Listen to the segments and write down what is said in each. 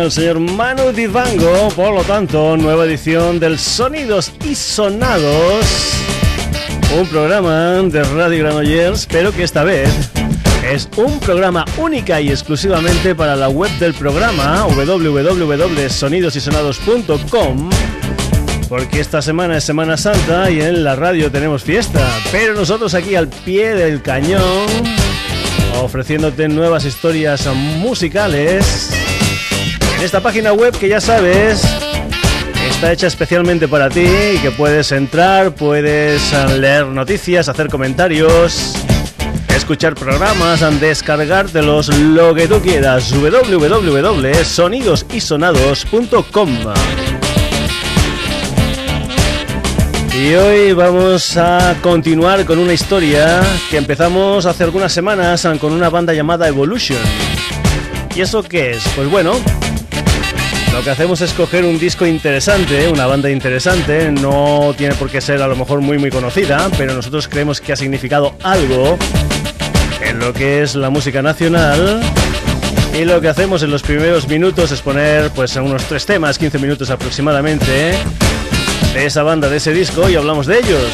El señor Manu Divango, por lo tanto, nueva edición del Sonidos y Sonados, un programa de Radio Granollers, pero que esta vez es un programa única y exclusivamente para la web del programa www.sonidosysonados.com porque esta semana es Semana Santa y en la radio tenemos fiesta, pero nosotros aquí al pie del cañón ofreciéndote nuevas historias musicales esta página web que ya sabes está hecha especialmente para ti y que puedes entrar, puedes leer noticias, hacer comentarios, escuchar programas, descargártelos, lo que tú quieras. www.sonidosysonados.com Y hoy vamos a continuar con una historia que empezamos hace algunas semanas con una banda llamada Evolution. ¿Y eso qué es? Pues bueno, lo que hacemos es coger un disco interesante, una banda interesante, no tiene por qué ser a lo mejor muy muy conocida, pero nosotros creemos que ha significado algo en lo que es la música nacional. Y lo que hacemos en los primeros minutos es poner pues unos tres temas, 15 minutos aproximadamente, de esa banda, de ese disco y hablamos de ellos.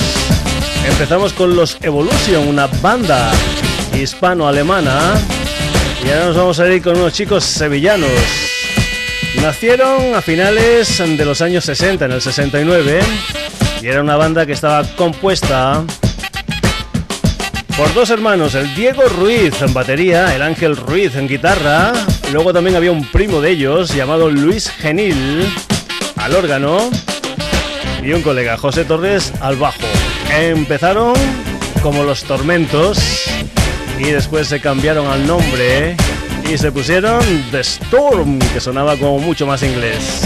Empezamos con los Evolution, una banda hispano-alemana. Y ahora nos vamos a ir con unos chicos sevillanos. Nacieron a finales de los años 60, en el 69, y era una banda que estaba compuesta por dos hermanos, el Diego Ruiz en batería, el Ángel Ruiz en guitarra, luego también había un primo de ellos llamado Luis Genil al órgano y un colega, José Torres, al bajo. Empezaron como los Tormentos y después se cambiaron al nombre y se pusieron The Storm, que sonaba como mucho más inglés.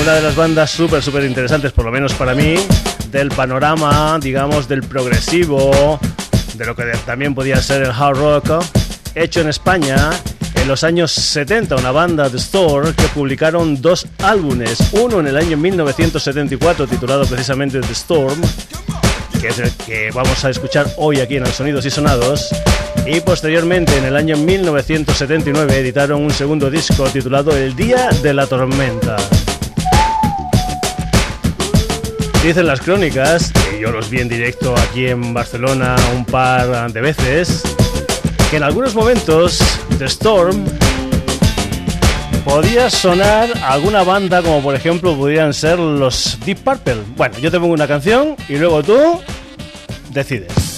Una de las bandas súper, súper interesantes, por lo menos para mí, del panorama, digamos, del progresivo, de lo que también podía ser el hard rock, hecho en España en los años 70, una banda The Store que publicaron dos álbumes, uno en el año 1974 titulado precisamente The Storm, que es el que vamos a escuchar hoy aquí en el Sonidos y Sonados, y posteriormente en el año 1979 editaron un segundo disco titulado El Día de la Tormenta. Dicen las crónicas, y yo los vi en directo aquí en Barcelona un par de veces, que en algunos momentos The Storm podía sonar alguna banda como por ejemplo podrían ser los Deep Purple. Bueno, yo te pongo una canción y luego tú decides.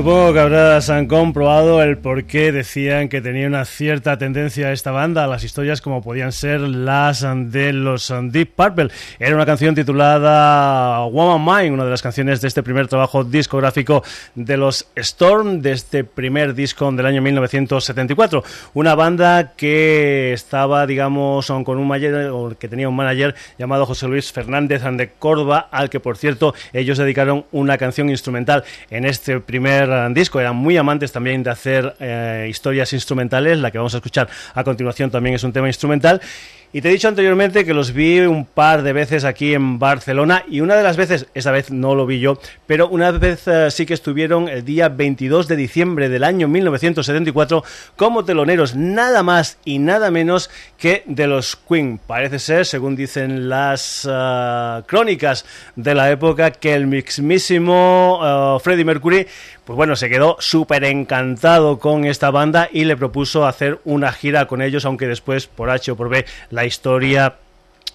Supongo que habrás comprobado el por qué decían que tenía una cierta tendencia esta banda a las historias como podían ser las de los Deep Purple. Era una canción titulada Woman Mine, una de las canciones de este primer trabajo discográfico de los Storm, de este primer disco del año 1974. Una banda que estaba, digamos, con un manager, que tenía un manager llamado José Luis Fernández de Córdoba, al que por cierto ellos dedicaron una canción instrumental en este primer disco. Eran muy amantes también de hacer eh, historias instrumentales. La que vamos a escuchar a continuación también es un tema instrumental. Y te he dicho anteriormente que los vi un par de veces aquí en Barcelona y una de las veces, esa vez no lo vi yo, pero una vez eh, sí que estuvieron el día 22 de diciembre del año 1974 como teloneros nada más y nada menos que de los Queen. Parece ser, según dicen las eh, crónicas de la época, que el mismísimo uh, Freddie Mercury pues bueno, se quedó súper encantado con esta banda y le propuso hacer una gira con ellos, aunque después, por H o por B, la historia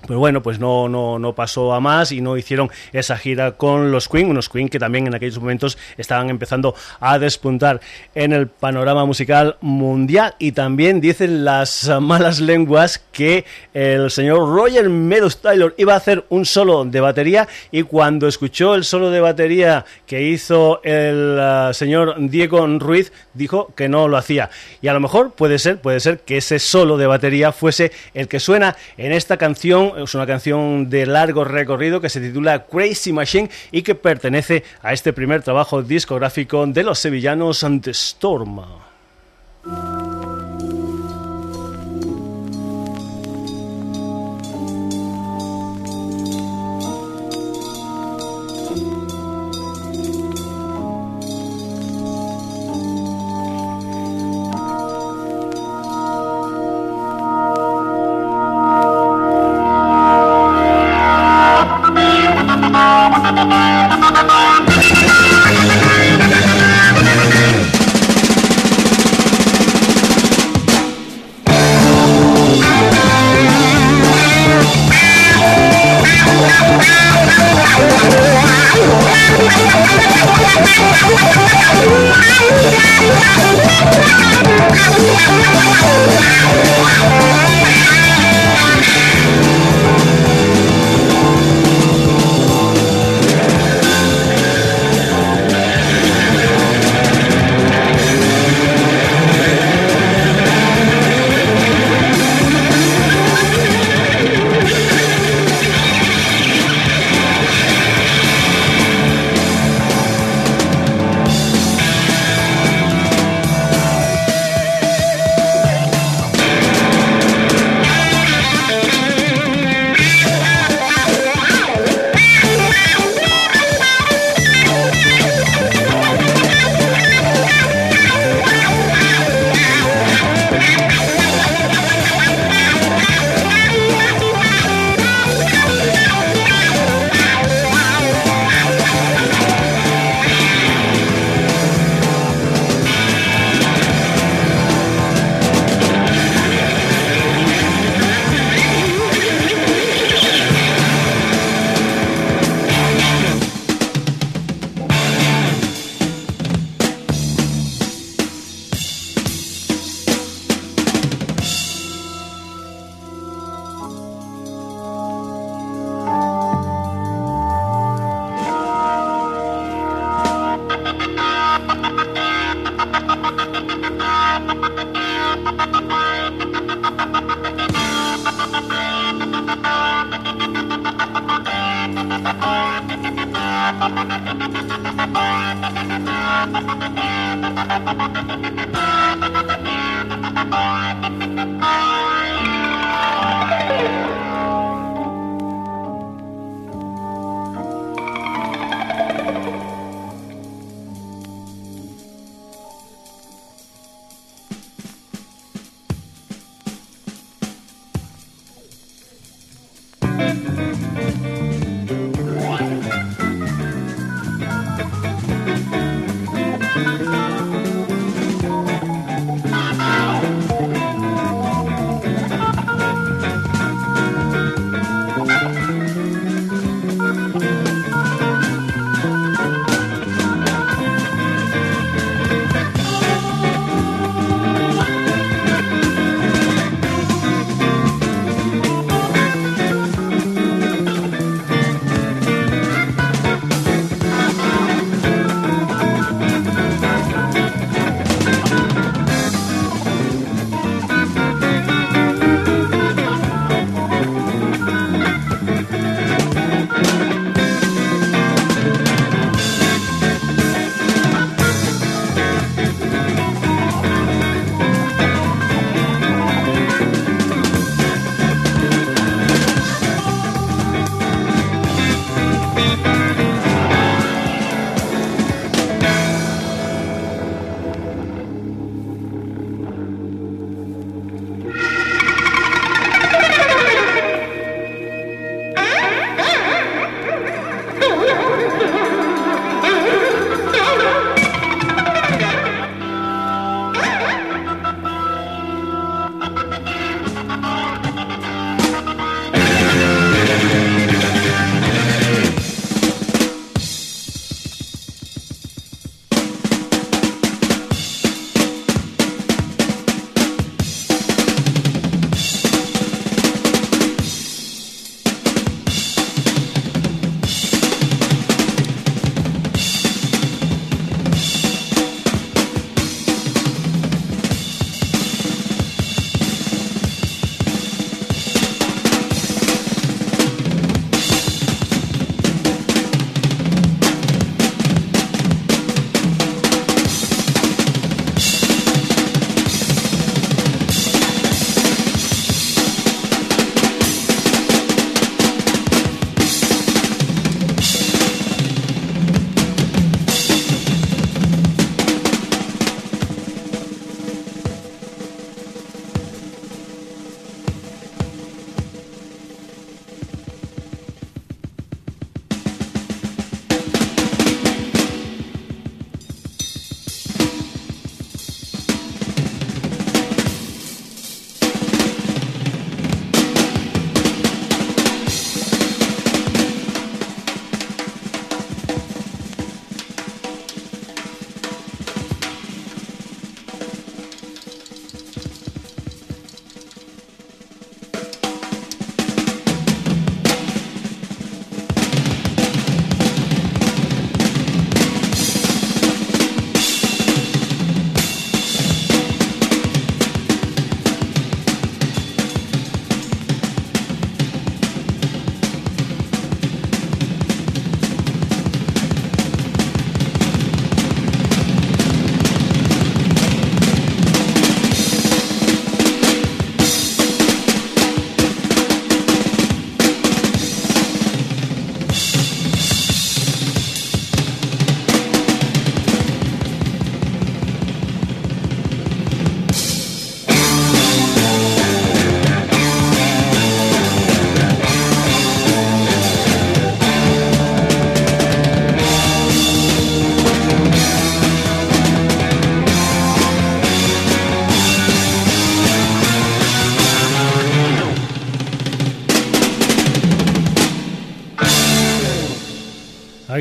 pues bueno, pues no, no, no pasó a más y no hicieron esa gira con los Queen, unos Queen que también en aquellos momentos estaban empezando a despuntar en el panorama musical mundial. Y también dicen las malas lenguas que el señor Roger Meadows Taylor iba a hacer un solo de batería y cuando escuchó el solo de batería que hizo el uh, señor Diego Ruiz dijo que no lo hacía. Y a lo mejor puede ser, puede ser que ese solo de batería fuese el que suena en esta canción es una canción de largo recorrido que se titula Crazy Machine y que pertenece a este primer trabajo discográfico de los sevillanos ante Storm.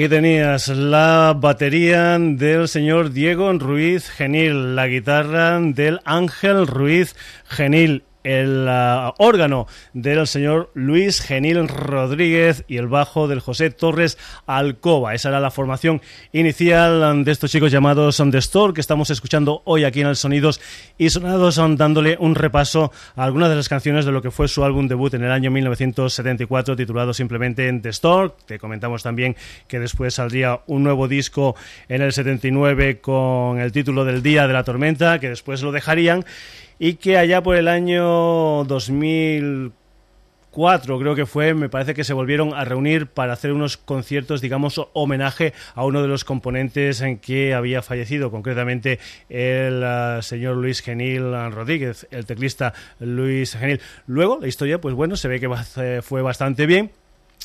Aquí tenías la batería del señor Diego Ruiz Genil, la guitarra del Ángel Ruiz Genil el uh, órgano del señor Luis Genil Rodríguez y el bajo del José Torres Alcoba. Esa era la formación inicial de estos chicos llamados The Store que estamos escuchando hoy aquí en el Sonidos y Sonados dándole un repaso a algunas de las canciones de lo que fue su álbum debut en el año 1974 titulado simplemente The Store. Te comentamos también que después saldría un nuevo disco en el 79 con el título del Día de la Tormenta que después lo dejarían y que allá por el año 2004 creo que fue, me parece que se volvieron a reunir para hacer unos conciertos, digamos, homenaje a uno de los componentes en que había fallecido, concretamente el uh, señor Luis Genil Rodríguez, el teclista Luis Genil. Luego, la historia, pues bueno, se ve que fue bastante bien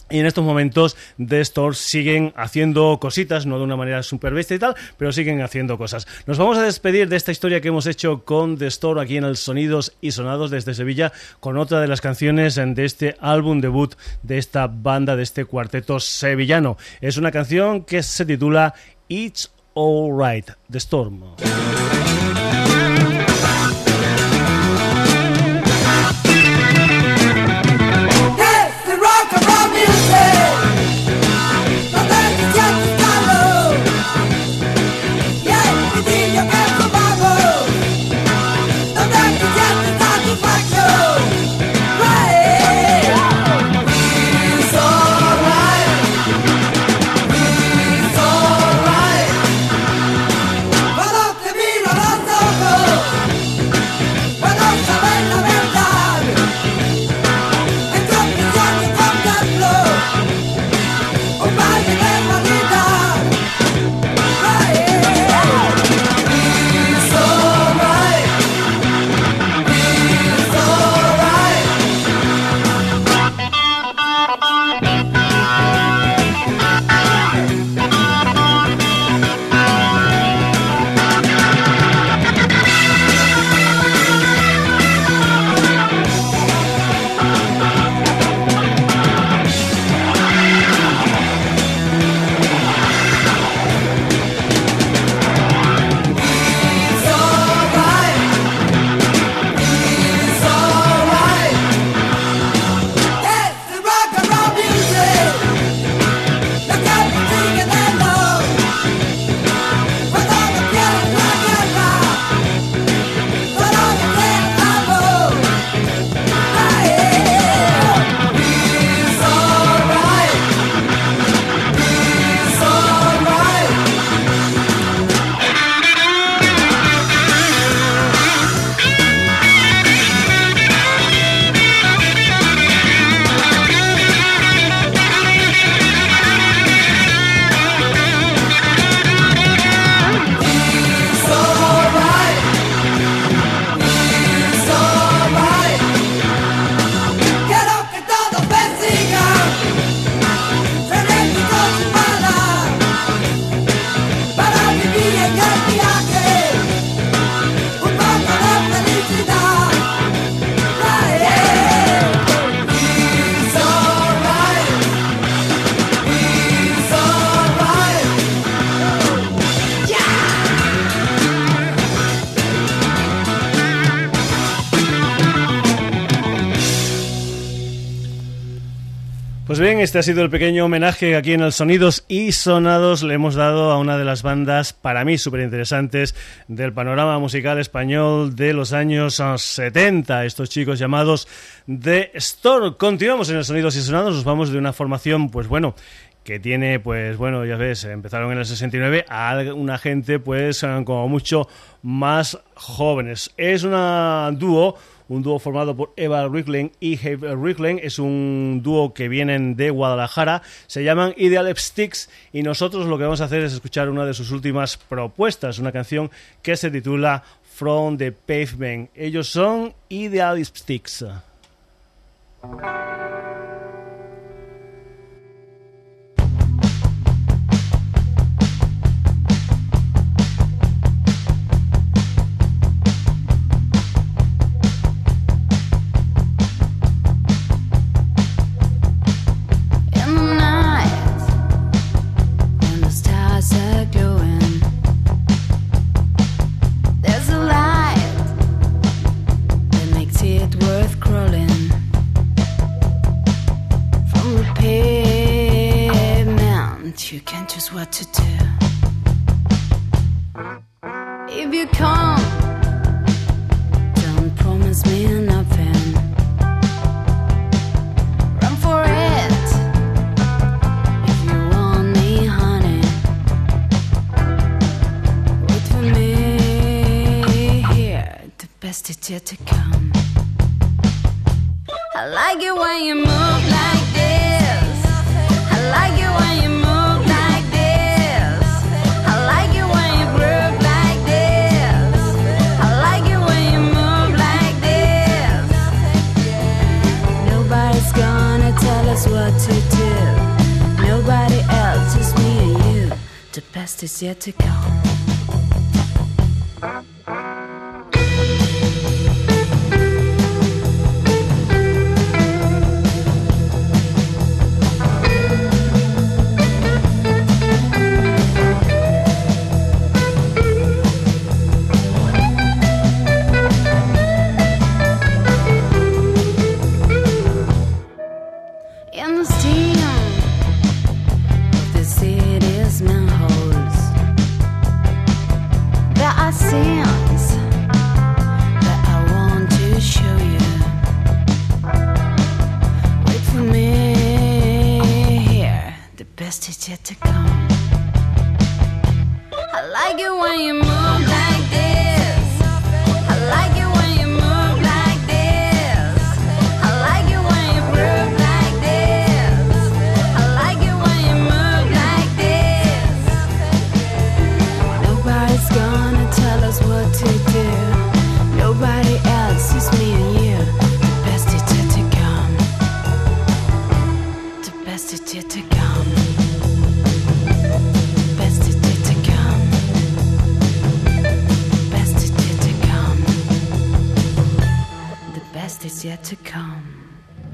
y en estos momentos The Store siguen haciendo cositas, no de una manera súper bestia y tal, pero siguen haciendo cosas. Nos vamos a despedir de esta historia que hemos hecho con The Store aquí en el Sonidos y Sonados desde Sevilla, con otra de las canciones de este álbum debut de esta banda, de este cuarteto sevillano. Es una canción que se titula It's Alright, The Storm. Este ha sido el pequeño homenaje aquí en el Sonidos y Sonados le hemos dado a una de las bandas para mí súper interesantes del panorama musical español de los años 70, estos chicos llamados The Store. Continuamos en el Sonidos y Sonados, nos vamos de una formación, pues bueno, que tiene, pues bueno, ya ves, empezaron en el 69 a una gente, pues como mucho más jóvenes. Es una dúo un dúo formado por Eva Ricklen y Heath Ricklen. Es un dúo que vienen de Guadalajara, se llaman Ideal Sticks y nosotros lo que vamos a hacer es escuchar una de sus últimas propuestas, una canción que se titula From the Pavement. Ellos son Ideal Sticks. You can't choose what to do, if you come, don't promise me nothing. Run for it if you want me, honey. Wait for me here, the best is yet to come. I like it when you move like. best is yet to come.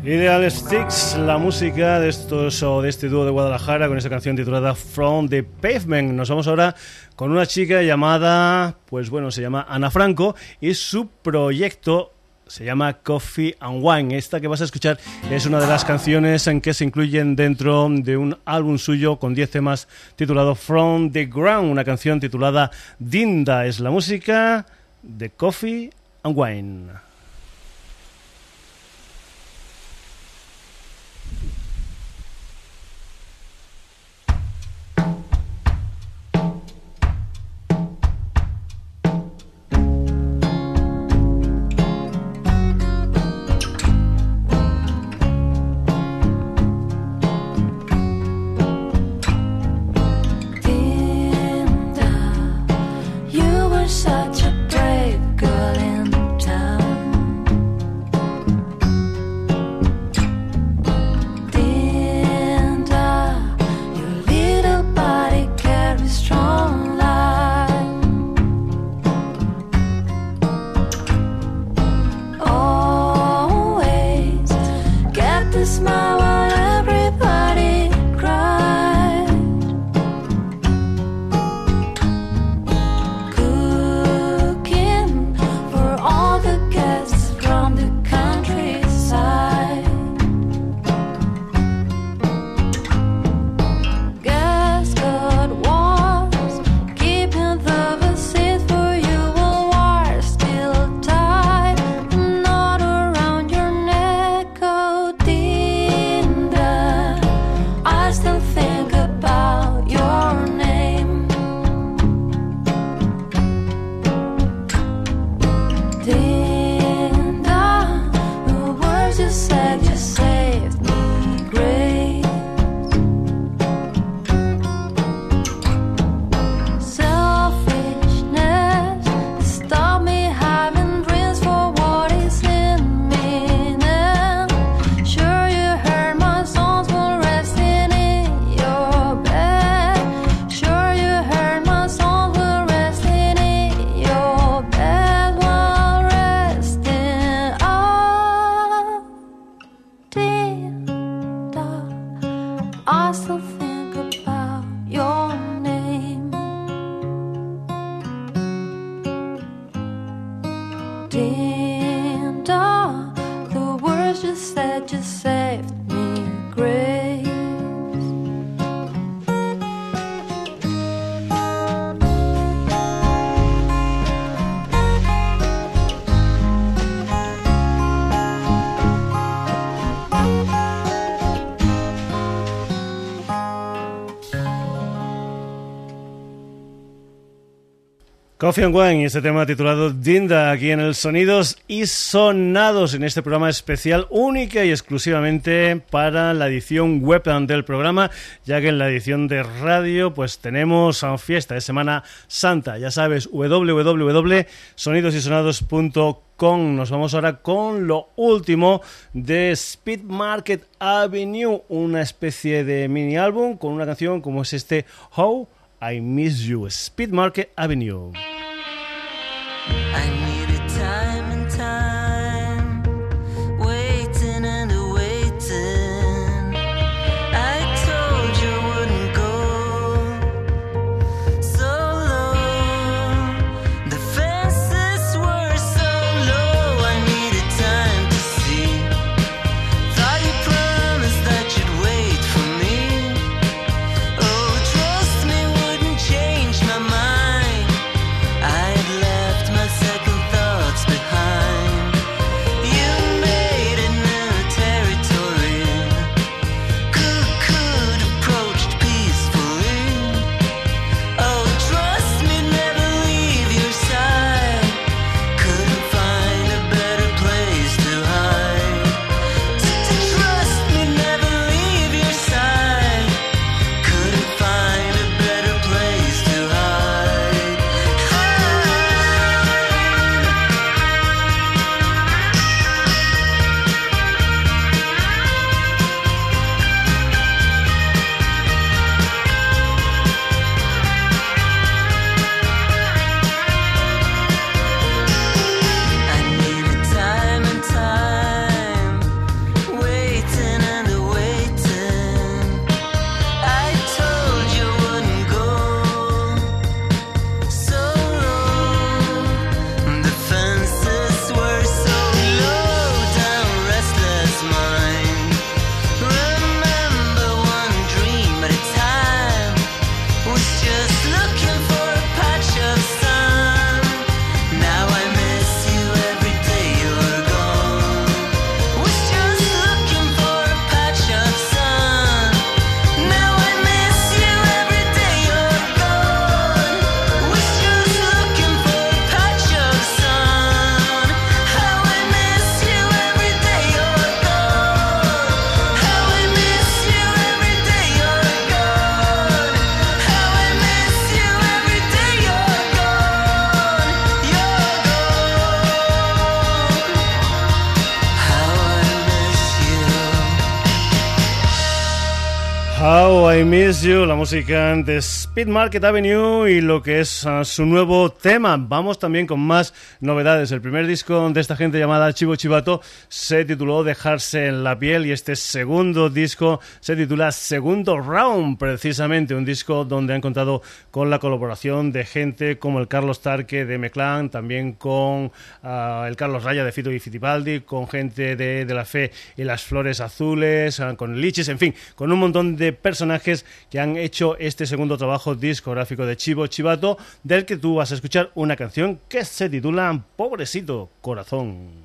Ideal Sticks, la música de estos o de este dúo de Guadalajara con esta canción titulada From the Pavement. Nos vamos ahora con una chica llamada, pues bueno, se llama Ana Franco y su proyecto se llama Coffee and Wine. Esta que vas a escuchar es una de las canciones en que se incluyen dentro de un álbum suyo con 10 temas titulado From the Ground, una canción titulada Dinda. Es la música de Coffee and Wine. Coffee and Wine y este tema titulado Dinda aquí en el Sonidos y Sonados en este programa especial única y exclusivamente para la edición web del programa ya que en la edición de radio pues tenemos fiesta de Semana Santa ya sabes www.sonidosysonados.com nos vamos ahora con lo último de Speed Market Avenue una especie de mini álbum con una canción como es este How I Miss You, Speed Market Avenue. La música de Speed Market Avenue y lo que es uh, su nuevo tema. Vamos también con más novedades. El primer disco de esta gente llamada Chivo Chivato se tituló Dejarse en la piel y este segundo disco se titula Segundo Round, precisamente un disco donde han contado con la colaboración de gente como el Carlos Tarque de Meclán, también con uh, el Carlos Raya de Fito y Fitipaldi, con gente de, de la Fe y las Flores Azules, uh, con Liches, en fin, con un montón de personajes que han hecho este segundo trabajo discográfico de Chivo Chivato, del que tú vas a escuchar una canción que se titula Pobrecito Corazón.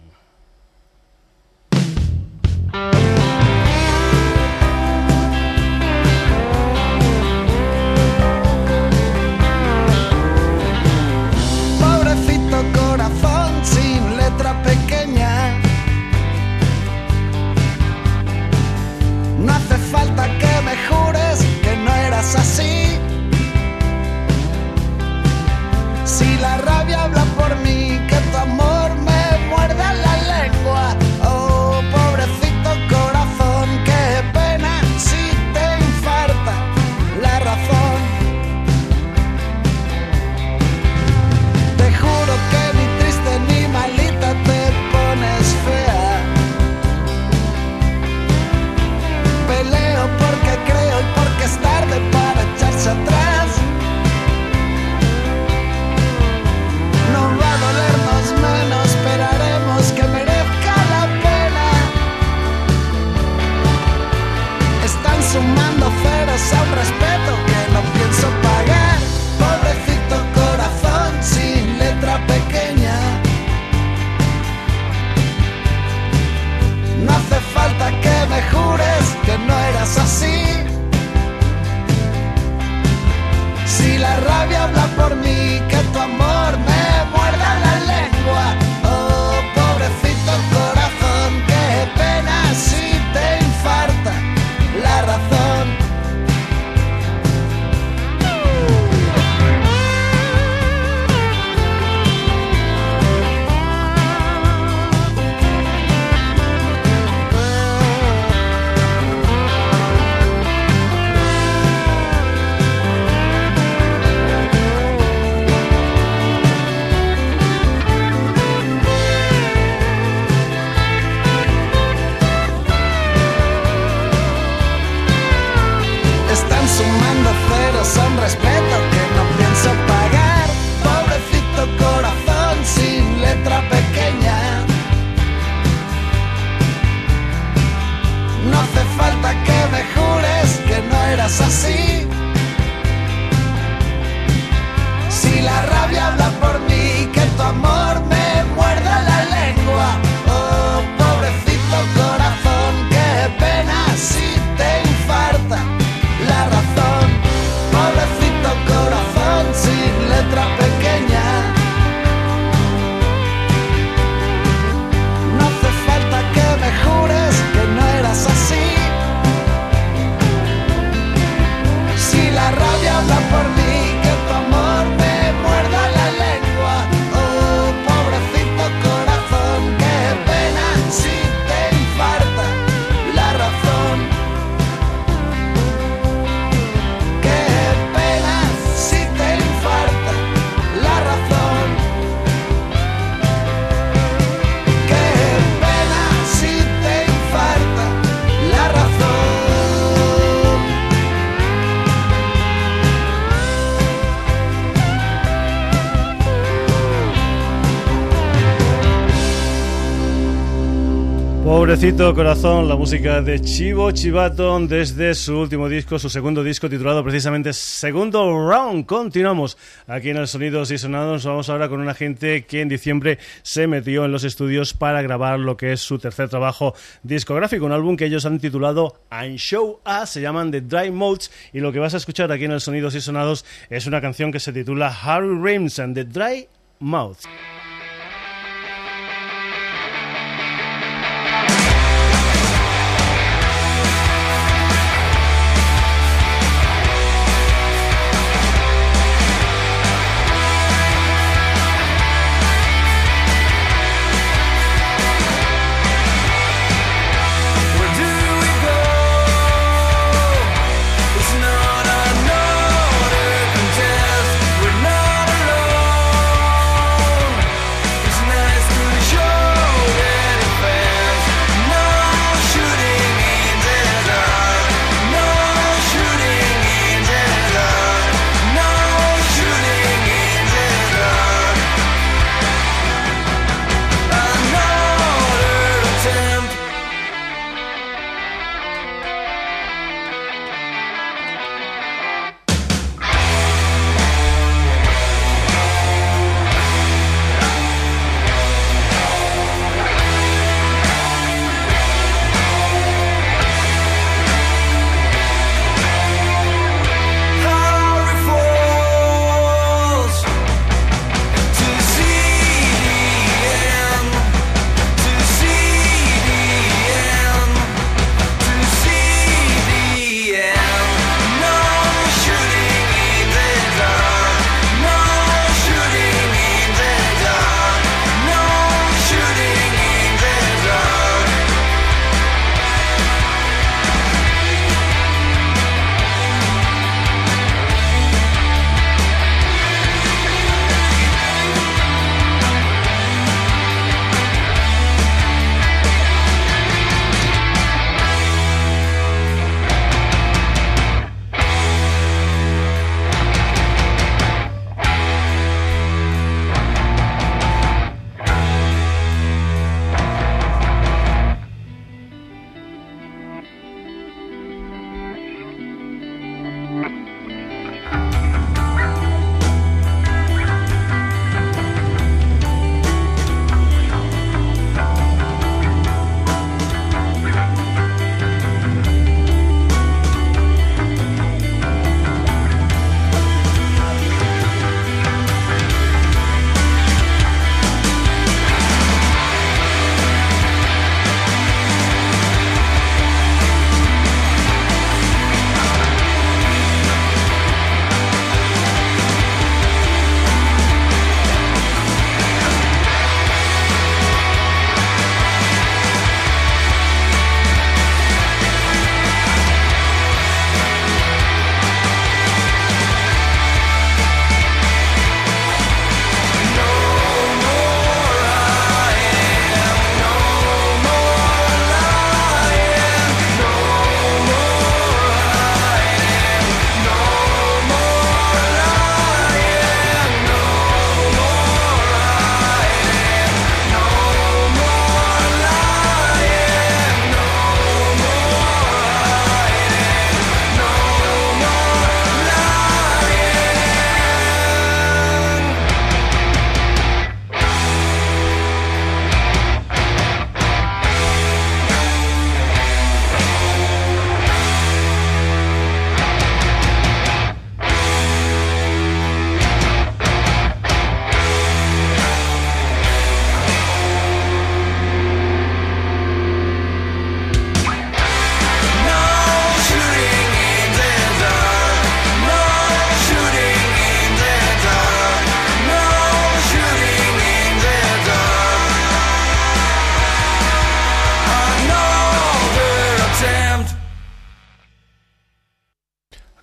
Pobrecito corazón, la música de Chivo Chivato desde su último disco, su segundo disco titulado precisamente Segundo Round. Continuamos aquí en el Sonidos y Sonados. Vamos ahora con una gente que en diciembre se metió en los estudios para grabar lo que es su tercer trabajo discográfico, un álbum que ellos han titulado And Show Us, se llaman The Dry Modes y lo que vas a escuchar aquí en el Sonidos y Sonados es una canción que se titula Harry Rims and The Dry Mouth.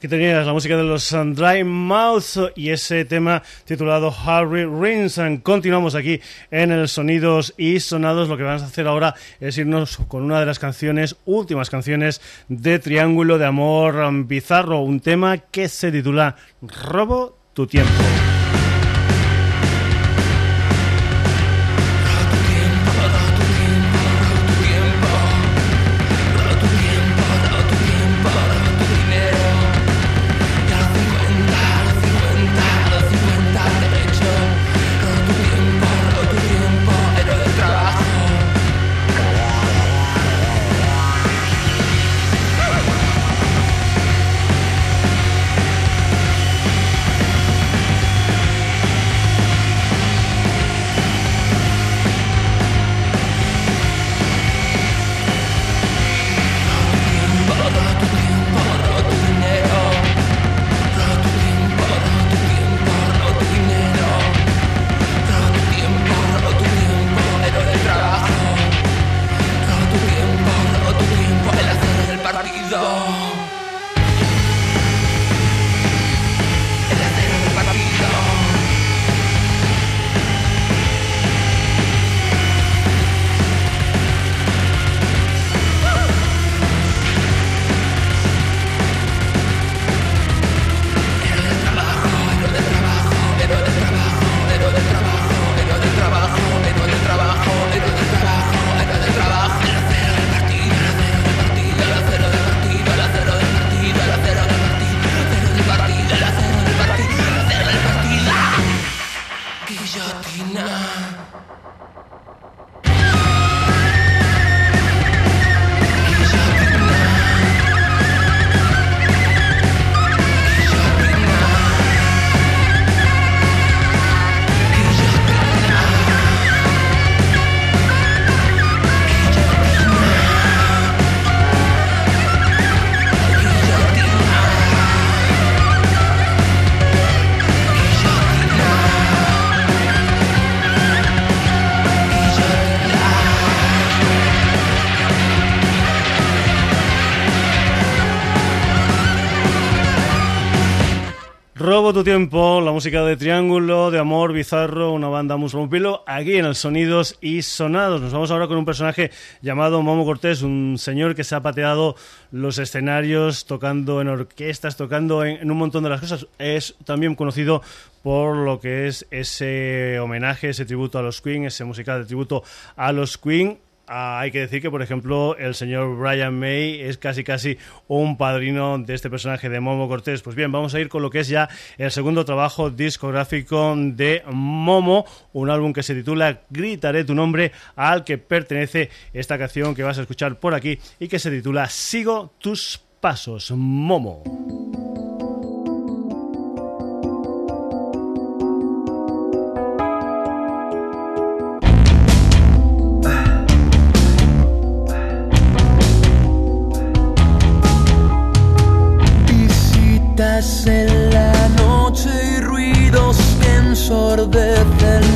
Tenías la música de los Dry Mouth y ese tema titulado Harry Rings. Continuamos aquí en el Sonidos y Sonados. Lo que vamos a hacer ahora es irnos con una de las canciones, últimas canciones de Triángulo de Amor Bizarro, un tema que se titula Robo tu tiempo, tu tiempo, la música de Triángulo, de Amor, Bizarro, una banda musculopilo, aquí en el Sonidos y Sonados. Nos vamos ahora con un personaje llamado Momo Cortés, un señor que se ha pateado los escenarios tocando en orquestas, tocando en, en un montón de las cosas. Es también conocido por lo que es ese homenaje, ese tributo a los Queen, ese musical de tributo a los Queen. Ah, hay que decir que, por ejemplo, el señor Brian May es casi casi un padrino de este personaje de Momo Cortés. Pues bien, vamos a ir con lo que es ya el segundo trabajo discográfico de Momo, un álbum que se titula Gritaré tu nombre, al que pertenece esta canción que vas a escuchar por aquí y que se titula Sigo tus pasos, Momo. Que ensordecen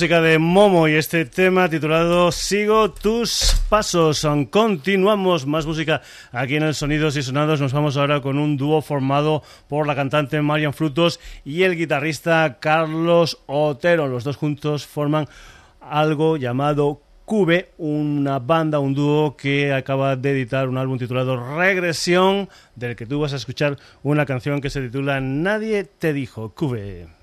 música de Momo y este tema titulado Sigo tus pasos. Continuamos más música aquí en el Sonidos y Sonados. Nos vamos ahora con un dúo formado por la cantante Marian Frutos y el guitarrista Carlos Otero. Los dos juntos forman algo llamado Cube, una banda, un dúo que acaba de editar un álbum titulado Regresión, del que tú vas a escuchar una canción que se titula Nadie te dijo, Cube.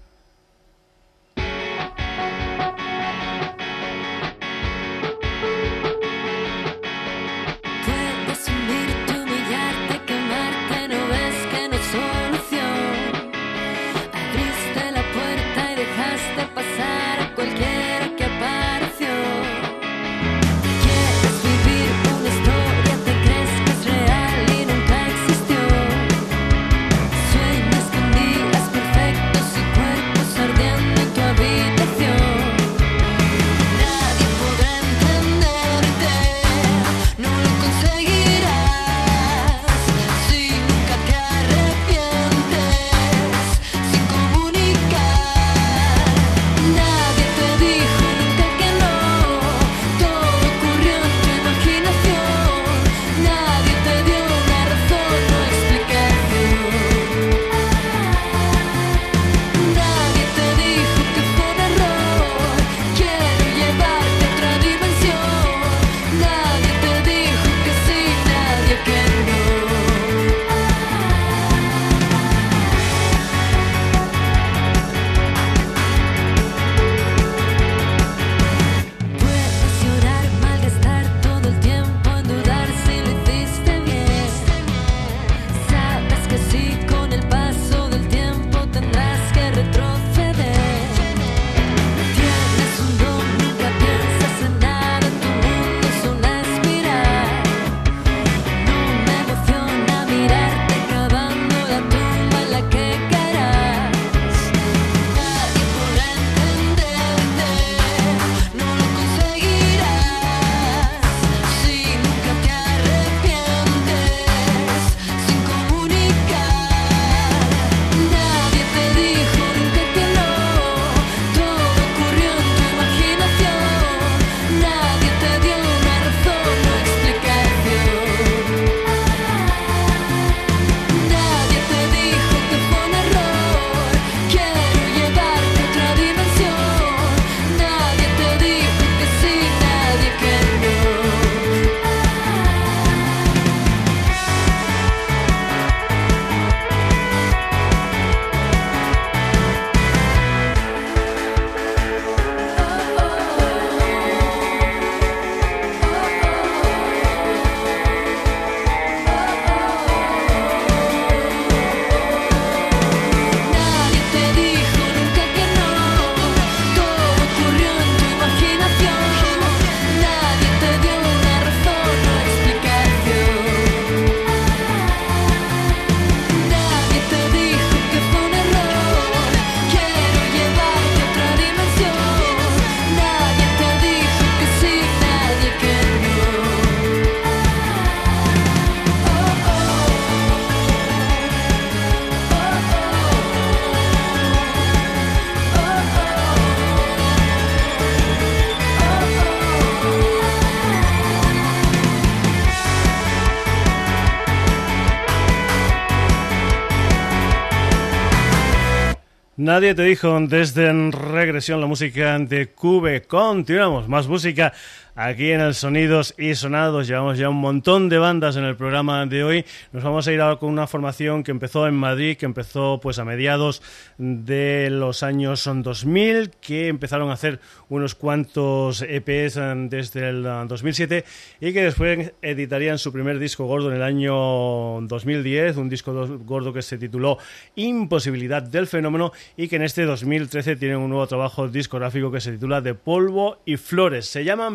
Nadie te dijo desde regresión la música de Cube. Continuamos, más música aquí en el Sonidos y Sonados. Llevamos ya un montón de bandas en el programa de hoy. Nos vamos a ir ahora con una formación que empezó en Madrid, que empezó pues a mediados de los años 2000, que empezaron a hacer unos cuantos EPs desde el 2007 y que después editarían su primer disco gordo en el año 2010, un disco do- gordo que se tituló Imposibilidad del Fenómeno y que en este 2013 tienen un nuevo trabajo discográfico que se titula De Polvo y Flores. Se llama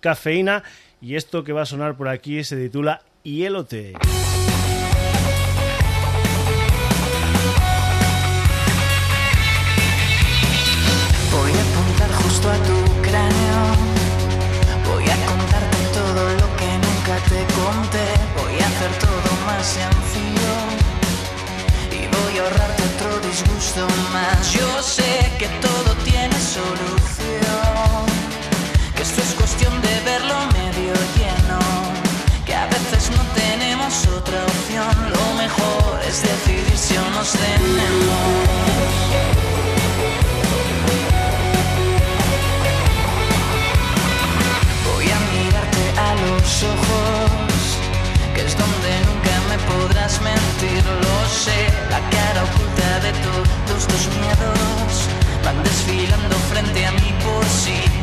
Cafeína y esto que va a sonar por aquí se titula Hielote. Voy a apuntar justo a tu la cara oculta de todos tus miedos. Van desfilando frente a mí por sí.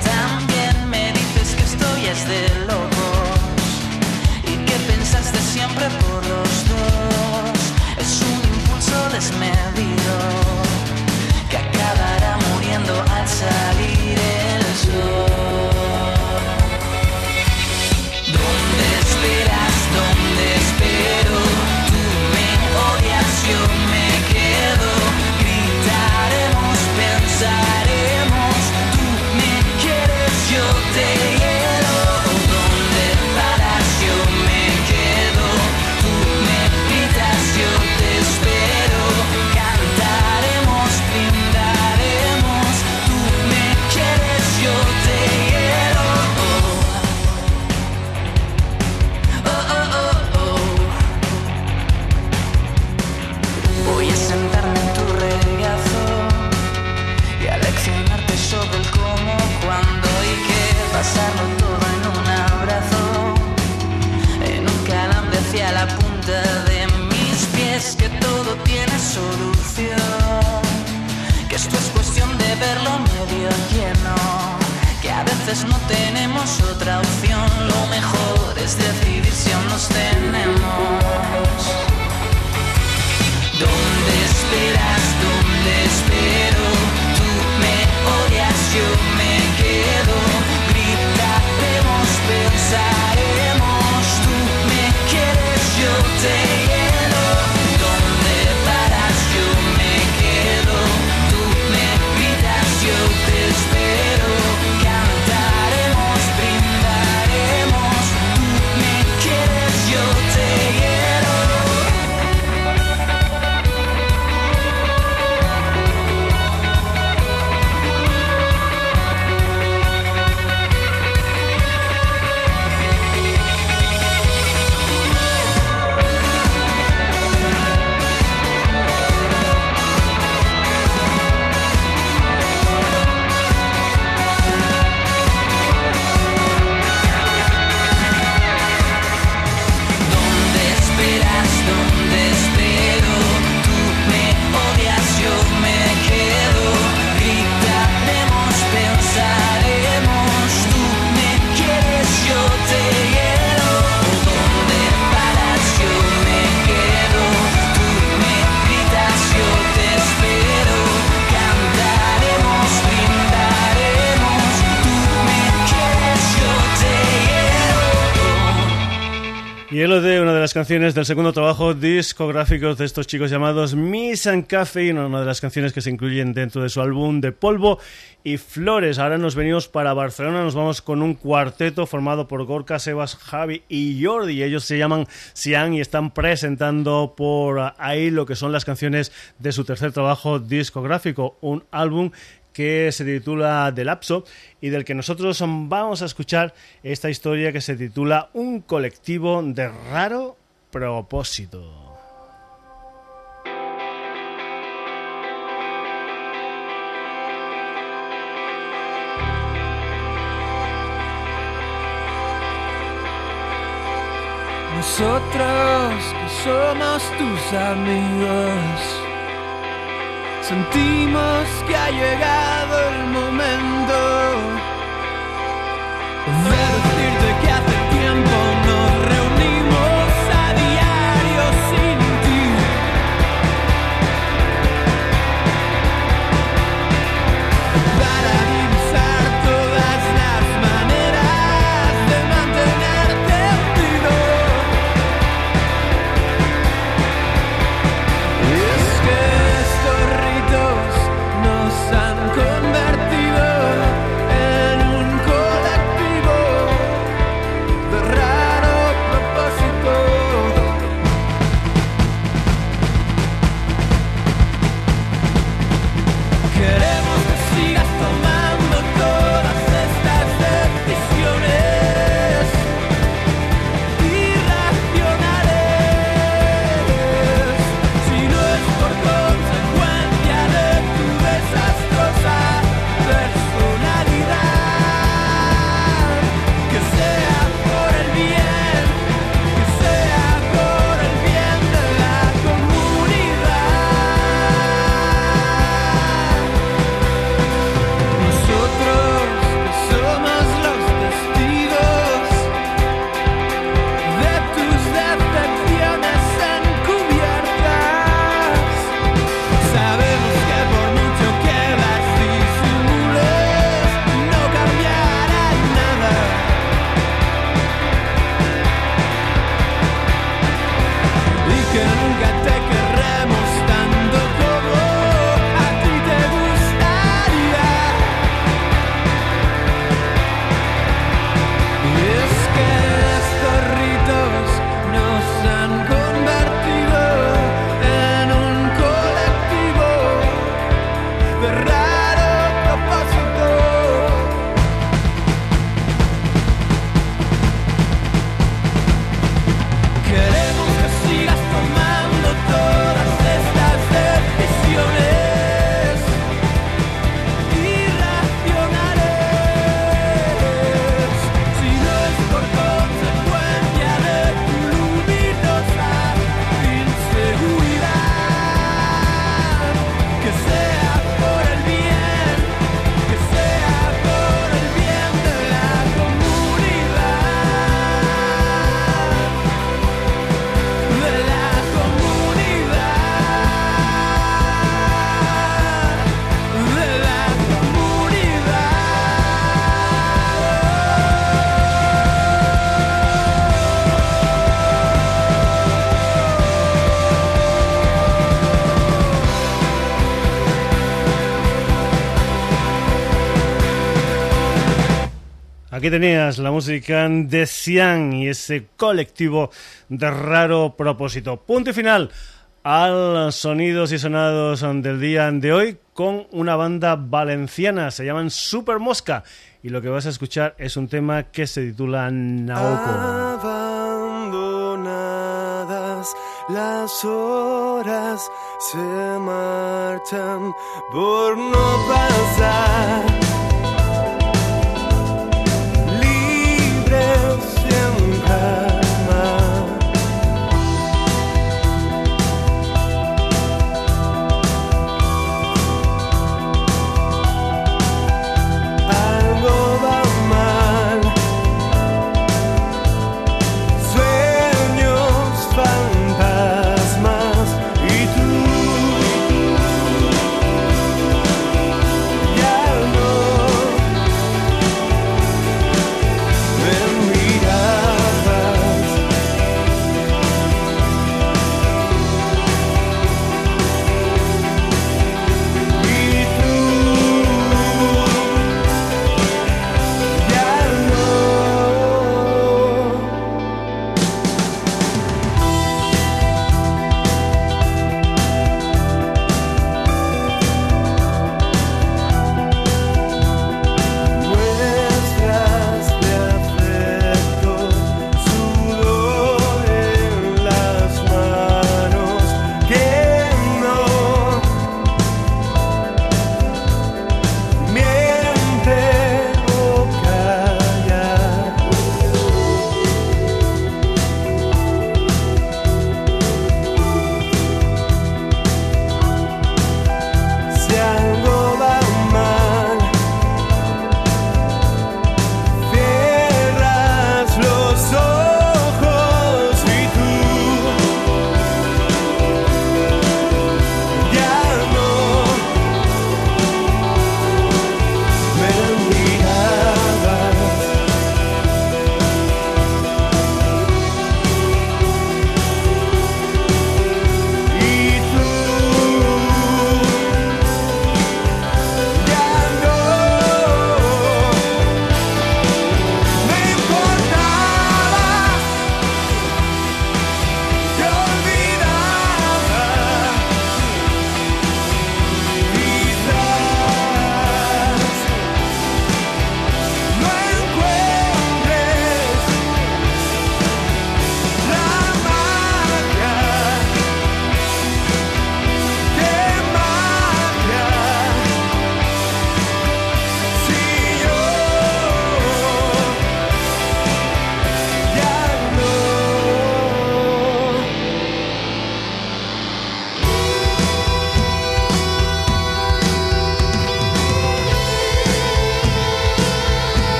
tenemos otra canciones del segundo trabajo discográfico de estos chicos llamados Miss and Caffeine, una de las canciones que se incluyen dentro de su álbum de polvo y flores. Ahora nos venimos para Barcelona, nos vamos con un cuarteto formado por Gorka, Sebas, Javi y Jordi. Ellos se llaman Sian y están presentando por ahí lo que son las canciones de su tercer trabajo discográfico, un álbum que se titula The Lapso y del que nosotros vamos a escuchar esta historia que se titula Un colectivo de raro propósito. Nosotros que somos tus amigos, sentimos que ha llegado el momento que nunca te Aquí tenías la música de Sian y ese colectivo de raro propósito. Punto y final al sonidos y sonados del día de hoy con una banda valenciana, se llaman Super Mosca y lo que vas a escuchar es un tema que se titula Naoko. Abandonadas las horas se marchan por no pasar. have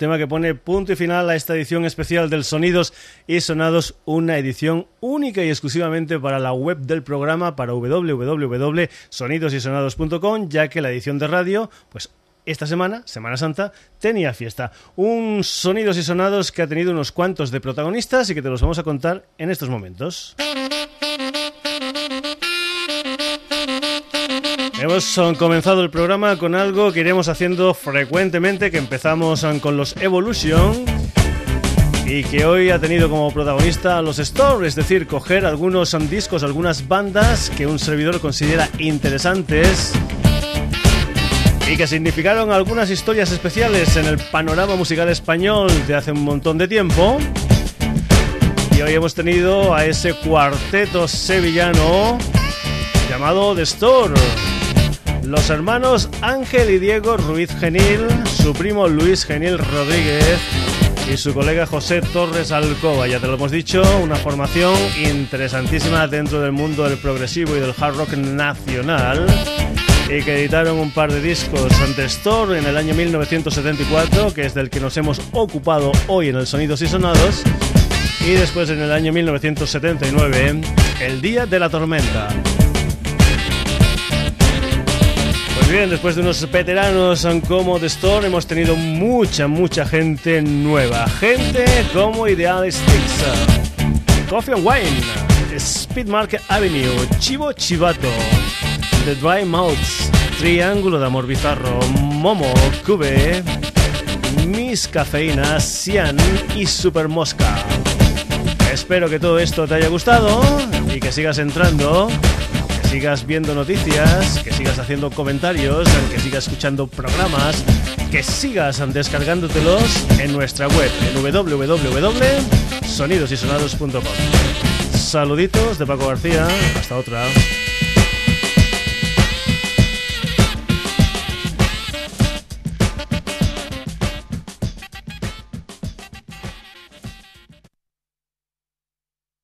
tema que pone punto y final a esta edición especial del Sonidos y Sonados, una edición única y exclusivamente para la web del programa, para www.sonidosysonados.com, ya que la edición de radio, pues esta semana, Semana Santa, tenía fiesta. Un Sonidos y Sonados que ha tenido unos cuantos de protagonistas y que te los vamos a contar en estos momentos. Hemos eh, comenzado el programa con algo que iremos haciendo frecuentemente, que empezamos eh, con los Evolution y que hoy ha tenido como protagonista los Store, es decir, coger algunos eh, discos, algunas bandas que un servidor considera interesantes y que significaron algunas historias especiales en el panorama musical español de hace un montón de tiempo. Y hoy hemos tenido a ese cuarteto sevillano llamado The Store. Los hermanos Ángel y Diego Ruiz Genil, su primo Luis Genil Rodríguez y su colega José Torres Alcoba. Ya te lo hemos dicho, una formación interesantísima dentro del mundo del progresivo y del hard rock nacional y que editaron un par de discos ante Store en el año 1974, que es del que nos hemos ocupado hoy en el Sonidos y Sonados, y después en el año 1979, El Día de la Tormenta. Bien, después de unos veteranos como The Store, hemos tenido mucha, mucha gente nueva. Gente como Idealistics, Coffee and Wine, Speed Market Avenue, Chivo Chivato, The Dry Mouths, Triángulo de Amor Bizarro, Momo, Cube, Miss Cafeína, Cian y Super Mosca. Espero que todo esto te haya gustado y que sigas entrando, sigas viendo noticias, que sigas haciendo comentarios, que sigas escuchando programas, que sigas descargándotelos en nuestra web en www.sonidosysonados.com. Saluditos de Paco García, hasta otra.